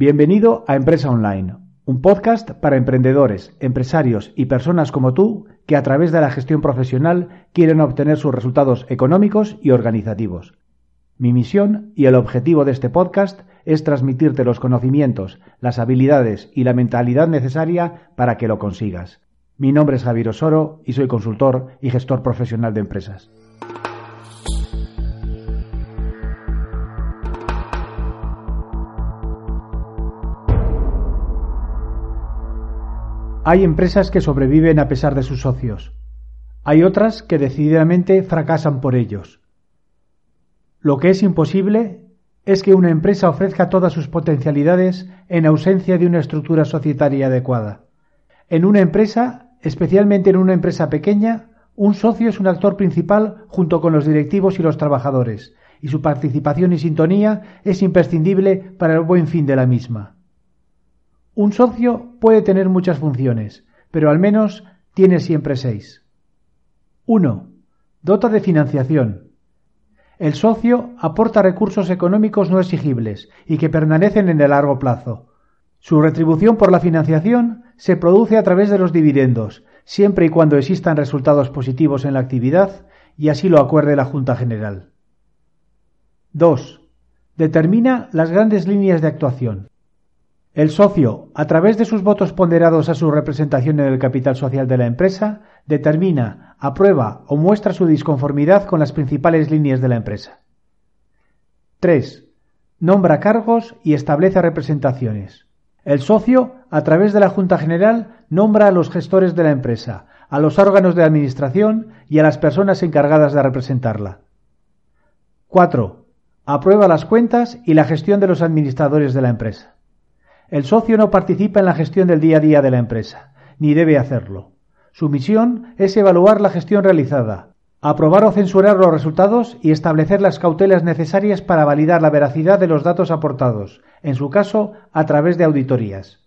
Bienvenido a Empresa Online, un podcast para emprendedores, empresarios y personas como tú que a través de la gestión profesional quieren obtener sus resultados económicos y organizativos. Mi misión y el objetivo de este podcast es transmitirte los conocimientos, las habilidades y la mentalidad necesaria para que lo consigas. Mi nombre es Javier Osoro y soy consultor y gestor profesional de empresas. Hay empresas que sobreviven a pesar de sus socios. Hay otras que decididamente fracasan por ellos. Lo que es imposible es que una empresa ofrezca todas sus potencialidades en ausencia de una estructura societaria adecuada. En una empresa, especialmente en una empresa pequeña, un socio es un actor principal junto con los directivos y los trabajadores, y su participación y sintonía es imprescindible para el buen fin de la misma. Un socio puede tener muchas funciones, pero al menos tiene siempre seis. 1. Dota de financiación. El socio aporta recursos económicos no exigibles y que permanecen en el largo plazo. Su retribución por la financiación se produce a través de los dividendos, siempre y cuando existan resultados positivos en la actividad y así lo acuerde la Junta General. 2. Determina las grandes líneas de actuación. El socio, a través de sus votos ponderados a su representación en el capital social de la empresa, determina, aprueba o muestra su disconformidad con las principales líneas de la empresa. 3. Nombra cargos y establece representaciones. El socio, a través de la Junta General, nombra a los gestores de la empresa, a los órganos de administración y a las personas encargadas de representarla. 4. Aprueba las cuentas y la gestión de los administradores de la empresa. El socio no participa en la gestión del día a día de la empresa, ni debe hacerlo. Su misión es evaluar la gestión realizada, aprobar o censurar los resultados y establecer las cautelas necesarias para validar la veracidad de los datos aportados, en su caso, a través de auditorías.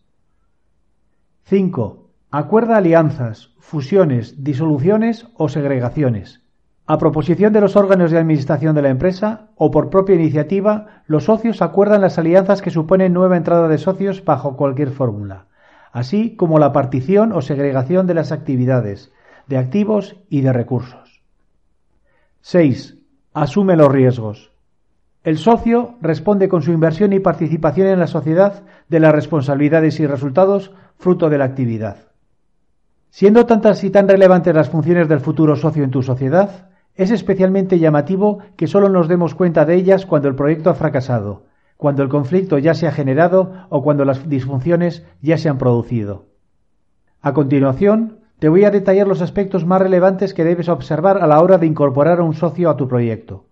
5. Acuerda alianzas, fusiones, disoluciones o segregaciones. A proposición de los órganos de administración de la empresa o por propia iniciativa, los socios acuerdan las alianzas que suponen nueva entrada de socios bajo cualquier fórmula, así como la partición o segregación de las actividades, de activos y de recursos. 6. Asume los riesgos. El socio responde con su inversión y participación en la sociedad de las responsabilidades y resultados fruto de la actividad. Siendo tantas y tan relevantes las funciones del futuro socio en tu sociedad, es especialmente llamativo que solo nos demos cuenta de ellas cuando el proyecto ha fracasado, cuando el conflicto ya se ha generado o cuando las disfunciones ya se han producido. A continuación, te voy a detallar los aspectos más relevantes que debes observar a la hora de incorporar a un socio a tu proyecto.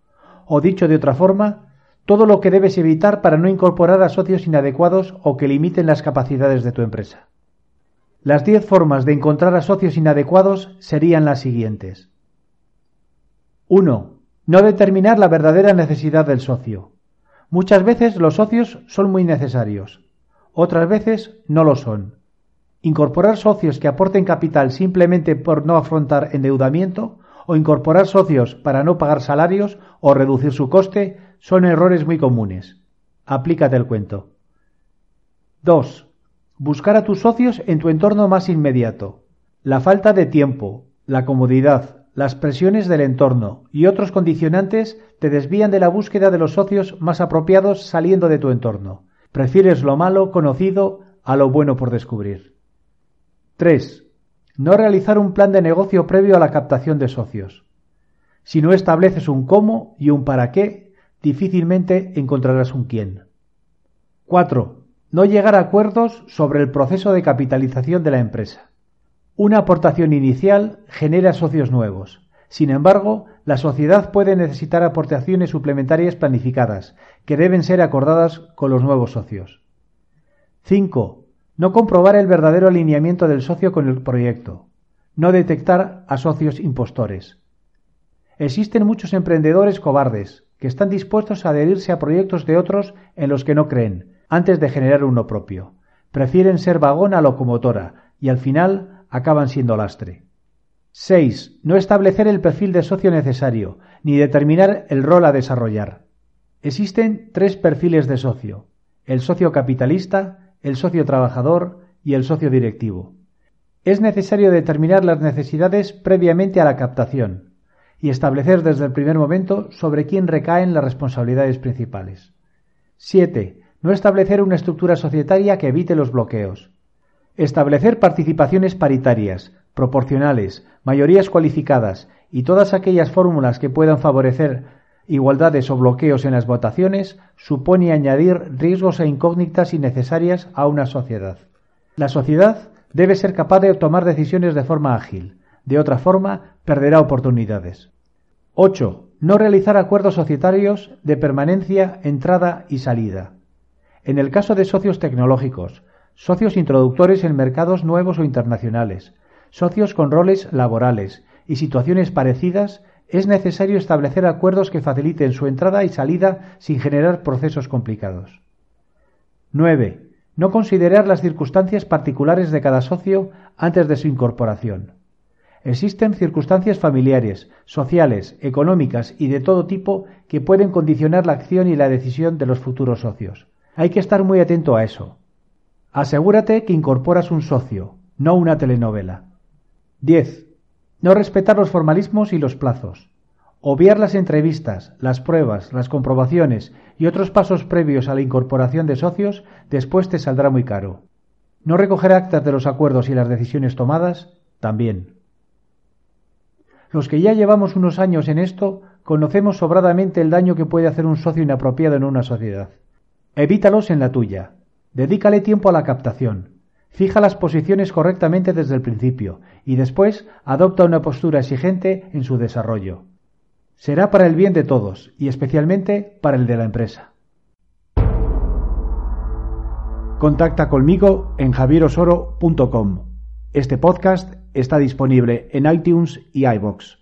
O dicho de otra forma, todo lo que debes evitar para no incorporar a socios inadecuados o que limiten las capacidades de tu empresa. Las diez formas de encontrar a socios inadecuados serían las siguientes. 1. No determinar la verdadera necesidad del socio. Muchas veces los socios son muy necesarios, otras veces no lo son. Incorporar socios que aporten capital simplemente por no afrontar endeudamiento o incorporar socios para no pagar salarios o reducir su coste son errores muy comunes. Aplícate el cuento. 2. Buscar a tus socios en tu entorno más inmediato. La falta de tiempo, la comodidad, las presiones del entorno y otros condicionantes te desvían de la búsqueda de los socios más apropiados saliendo de tu entorno. Prefieres lo malo conocido a lo bueno por descubrir. 3. No realizar un plan de negocio previo a la captación de socios. Si no estableces un cómo y un para qué, difícilmente encontrarás un quién. 4. No llegar a acuerdos sobre el proceso de capitalización de la empresa. Una aportación inicial genera socios nuevos. Sin embargo, la sociedad puede necesitar aportaciones suplementarias planificadas, que deben ser acordadas con los nuevos socios. 5. No comprobar el verdadero alineamiento del socio con el proyecto. No detectar a socios impostores. Existen muchos emprendedores cobardes que están dispuestos a adherirse a proyectos de otros en los que no creen, antes de generar uno propio. Prefieren ser vagón a locomotora y al final acaban siendo lastre. 6. No establecer el perfil de socio necesario, ni determinar el rol a desarrollar. Existen tres perfiles de socio, el socio capitalista, el socio trabajador y el socio directivo. Es necesario determinar las necesidades previamente a la captación y establecer desde el primer momento sobre quién recaen las responsabilidades principales. 7. No establecer una estructura societaria que evite los bloqueos. Establecer participaciones paritarias, proporcionales, mayorías cualificadas y todas aquellas fórmulas que puedan favorecer igualdades o bloqueos en las votaciones supone añadir riesgos e incógnitas innecesarias a una sociedad. La sociedad debe ser capaz de tomar decisiones de forma ágil. De otra forma, perderá oportunidades. 8. No realizar acuerdos societarios de permanencia, entrada y salida. En el caso de socios tecnológicos, socios introductores en mercados nuevos o internacionales, socios con roles laborales y situaciones parecidas, es necesario establecer acuerdos que faciliten su entrada y salida sin generar procesos complicados. 9. No considerar las circunstancias particulares de cada socio antes de su incorporación. Existen circunstancias familiares, sociales, económicas y de todo tipo que pueden condicionar la acción y la decisión de los futuros socios. Hay que estar muy atento a eso. Asegúrate que incorporas un socio, no una telenovela. 10. No respetar los formalismos y los plazos. Obviar las entrevistas, las pruebas, las comprobaciones y otros pasos previos a la incorporación de socios después te saldrá muy caro. No recoger actas de los acuerdos y las decisiones tomadas también. Los que ya llevamos unos años en esto conocemos sobradamente el daño que puede hacer un socio inapropiado en una sociedad. Evítalos en la tuya. Dedícale tiempo a la captación. Fija las posiciones correctamente desde el principio y después adopta una postura exigente en su desarrollo. Será para el bien de todos y especialmente para el de la empresa. Contacta conmigo en javierosoro.com. Este podcast está disponible en iTunes y iBox.